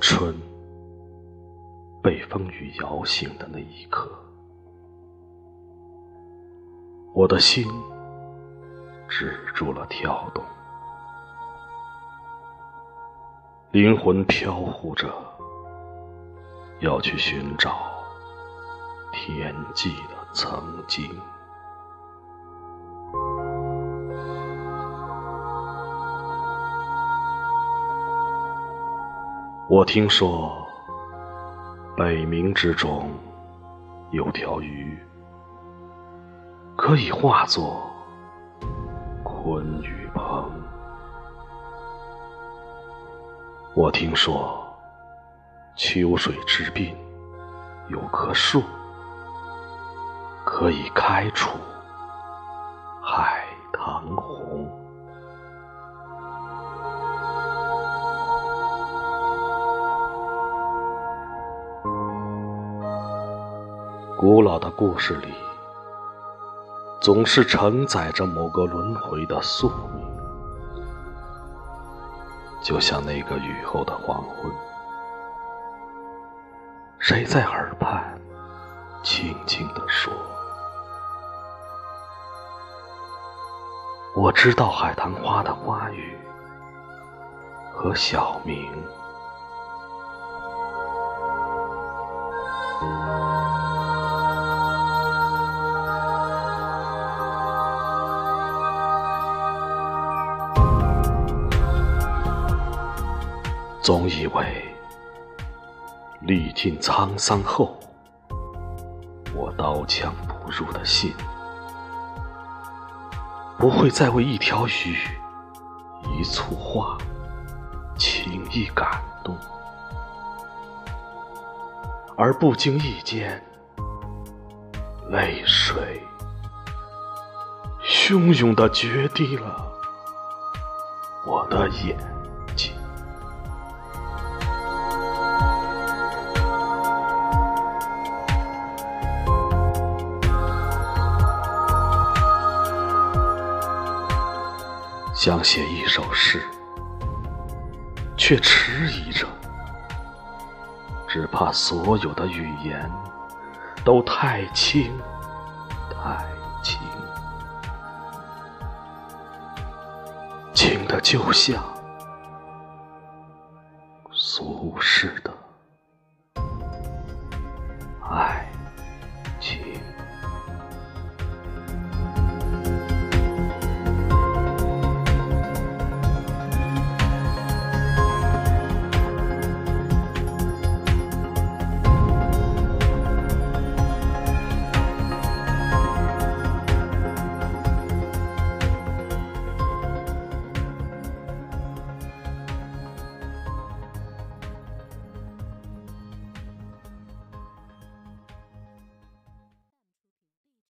春被风雨摇醒的那一刻，我的心止住了跳动，灵魂飘忽着，要去寻找天际的曾经。我听说，北冥之中有条鱼，可以化作鲲鱼鹏。我听说，秋水之滨有棵树，可以开出海古老的故事里，总是承载着某个轮回的宿命，就像那个雨后的黄昏，谁在耳畔轻轻地说：“我知道海棠花的花语和小名。”总以为，历尽沧桑后，我刀枪不入的心，不会再为一条鱼、一簇花轻易感动，而不经意间，泪水汹涌的决堤了我的眼。想写一首诗，却迟疑着，只怕所有的语言都太轻，太轻，轻的就像